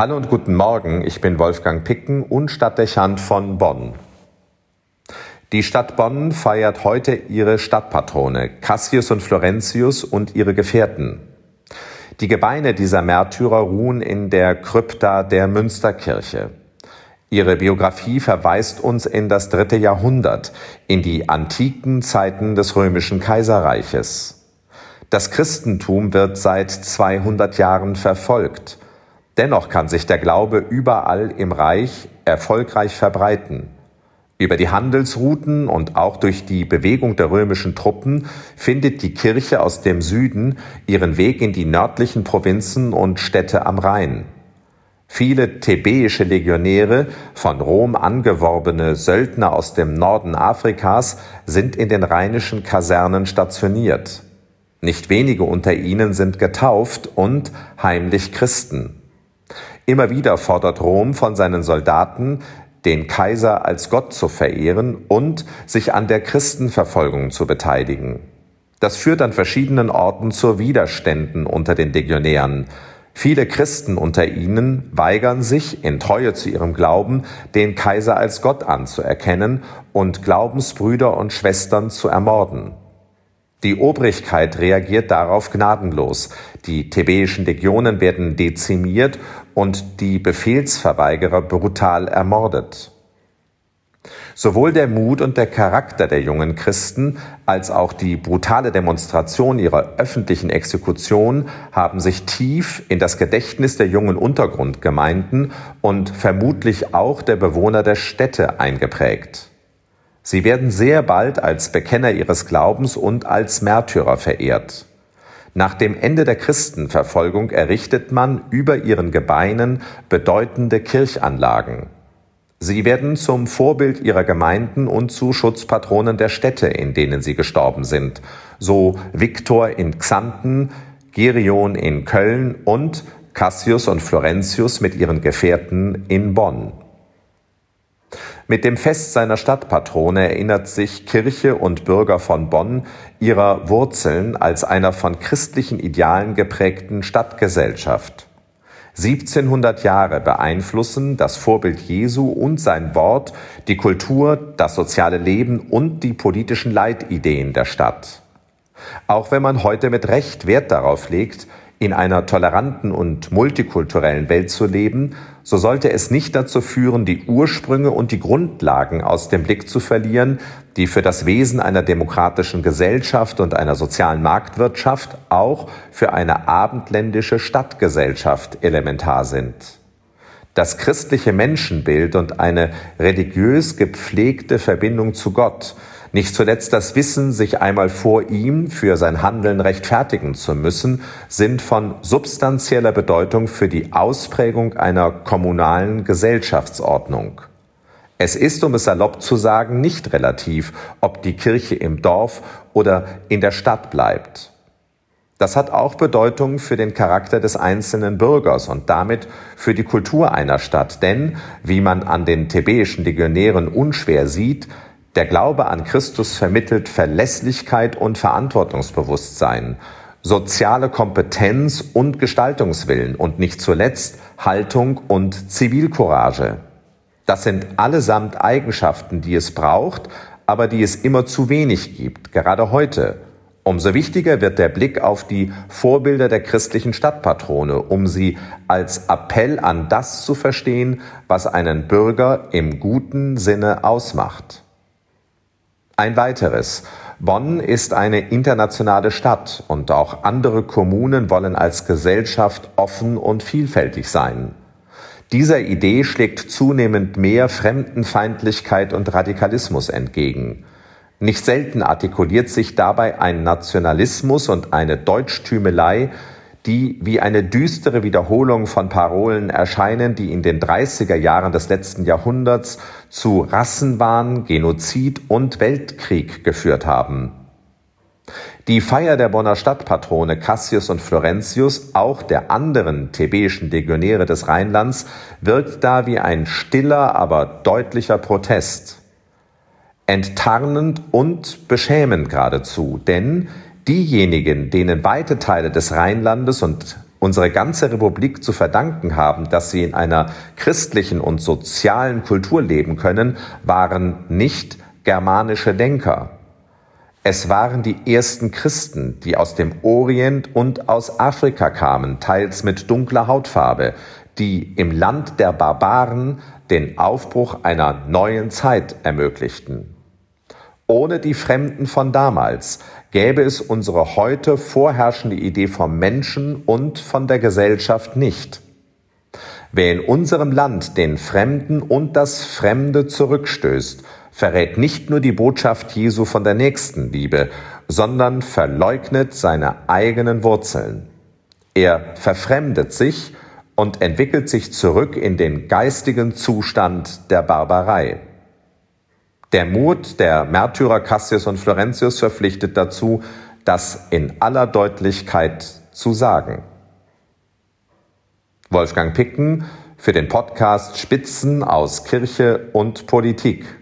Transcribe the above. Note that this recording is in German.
Hallo und guten Morgen, ich bin Wolfgang Picken und Stadtdechant von Bonn. Die Stadt Bonn feiert heute ihre Stadtpatrone, Cassius und Florentius und ihre Gefährten. Die Gebeine dieser Märtyrer ruhen in der Krypta der Münsterkirche. Ihre Biografie verweist uns in das dritte Jahrhundert, in die antiken Zeiten des römischen Kaiserreiches. Das Christentum wird seit 200 Jahren verfolgt. Dennoch kann sich der Glaube überall im Reich erfolgreich verbreiten. Über die Handelsrouten und auch durch die Bewegung der römischen Truppen findet die Kirche aus dem Süden ihren Weg in die nördlichen Provinzen und Städte am Rhein. Viele thebäische Legionäre, von Rom angeworbene Söldner aus dem Norden Afrikas, sind in den rheinischen Kasernen stationiert. Nicht wenige unter ihnen sind getauft und heimlich Christen. Immer wieder fordert Rom von seinen Soldaten, den Kaiser als Gott zu verehren und sich an der Christenverfolgung zu beteiligen. Das führt an verschiedenen Orten zu Widerständen unter den Legionären. Viele Christen unter ihnen weigern sich, in Treue zu ihrem Glauben, den Kaiser als Gott anzuerkennen und Glaubensbrüder und Schwestern zu ermorden. Die Obrigkeit reagiert darauf gnadenlos. Die thebäischen Legionen werden dezimiert und die Befehlsverweigerer brutal ermordet. Sowohl der Mut und der Charakter der jungen Christen als auch die brutale Demonstration ihrer öffentlichen Exekution haben sich tief in das Gedächtnis der jungen Untergrundgemeinden und vermutlich auch der Bewohner der Städte eingeprägt. Sie werden sehr bald als Bekenner ihres Glaubens und als Märtyrer verehrt. Nach dem Ende der Christenverfolgung errichtet man über ihren Gebeinen bedeutende Kirchanlagen. Sie werden zum Vorbild ihrer Gemeinden und zu Schutzpatronen der Städte, in denen sie gestorben sind, so Viktor in Xanten, Gerion in Köln und Cassius und Florentius mit ihren Gefährten in Bonn. Mit dem Fest seiner Stadtpatrone erinnert sich Kirche und Bürger von Bonn ihrer Wurzeln als einer von christlichen Idealen geprägten Stadtgesellschaft. 1700 Jahre beeinflussen das Vorbild Jesu und sein Wort die Kultur, das soziale Leben und die politischen Leitideen der Stadt. Auch wenn man heute mit Recht Wert darauf legt, in einer toleranten und multikulturellen Welt zu leben, so sollte es nicht dazu führen, die Ursprünge und die Grundlagen aus dem Blick zu verlieren, die für das Wesen einer demokratischen Gesellschaft und einer sozialen Marktwirtschaft auch für eine abendländische Stadtgesellschaft elementar sind. Das christliche Menschenbild und eine religiös gepflegte Verbindung zu Gott nicht zuletzt das Wissen, sich einmal vor ihm für sein Handeln rechtfertigen zu müssen, sind von substanzieller Bedeutung für die Ausprägung einer kommunalen Gesellschaftsordnung. Es ist, um es salopp zu sagen, nicht relativ, ob die Kirche im Dorf oder in der Stadt bleibt. Das hat auch Bedeutung für den Charakter des einzelnen Bürgers und damit für die Kultur einer Stadt, denn, wie man an den thebäischen Legionären unschwer sieht, der Glaube an Christus vermittelt Verlässlichkeit und Verantwortungsbewusstsein, soziale Kompetenz und Gestaltungswillen und nicht zuletzt Haltung und Zivilcourage. Das sind allesamt Eigenschaften, die es braucht, aber die es immer zu wenig gibt, gerade heute. Umso wichtiger wird der Blick auf die Vorbilder der christlichen Stadtpatrone, um sie als Appell an das zu verstehen, was einen Bürger im guten Sinne ausmacht. Ein weiteres. Bonn ist eine internationale Stadt und auch andere Kommunen wollen als Gesellschaft offen und vielfältig sein. Dieser Idee schlägt zunehmend mehr Fremdenfeindlichkeit und Radikalismus entgegen. Nicht selten artikuliert sich dabei ein Nationalismus und eine Deutschtümelei, die wie eine düstere Wiederholung von Parolen erscheinen, die in den 30er Jahren des letzten Jahrhunderts zu Rassenwahn, Genozid und Weltkrieg geführt haben. Die Feier der Bonner Stadtpatrone Cassius und Florentius, auch der anderen thebäischen Legionäre des Rheinlands, wirkt da wie ein stiller, aber deutlicher Protest. Enttarnend und beschämend geradezu, denn Diejenigen, denen weite Teile des Rheinlandes und unsere ganze Republik zu verdanken haben, dass sie in einer christlichen und sozialen Kultur leben können, waren nicht germanische Denker. Es waren die ersten Christen, die aus dem Orient und aus Afrika kamen, teils mit dunkler Hautfarbe, die im Land der Barbaren den Aufbruch einer neuen Zeit ermöglichten. Ohne die Fremden von damals gäbe es unsere heute vorherrschende Idee vom Menschen und von der Gesellschaft nicht. Wer in unserem Land den Fremden und das Fremde zurückstößt, verrät nicht nur die Botschaft Jesu von der Nächstenliebe, sondern verleugnet seine eigenen Wurzeln. Er verfremdet sich und entwickelt sich zurück in den geistigen Zustand der Barbarei. Der Mut der Märtyrer Cassius und Florentius verpflichtet dazu, das in aller Deutlichkeit zu sagen. Wolfgang Picken für den Podcast Spitzen aus Kirche und Politik.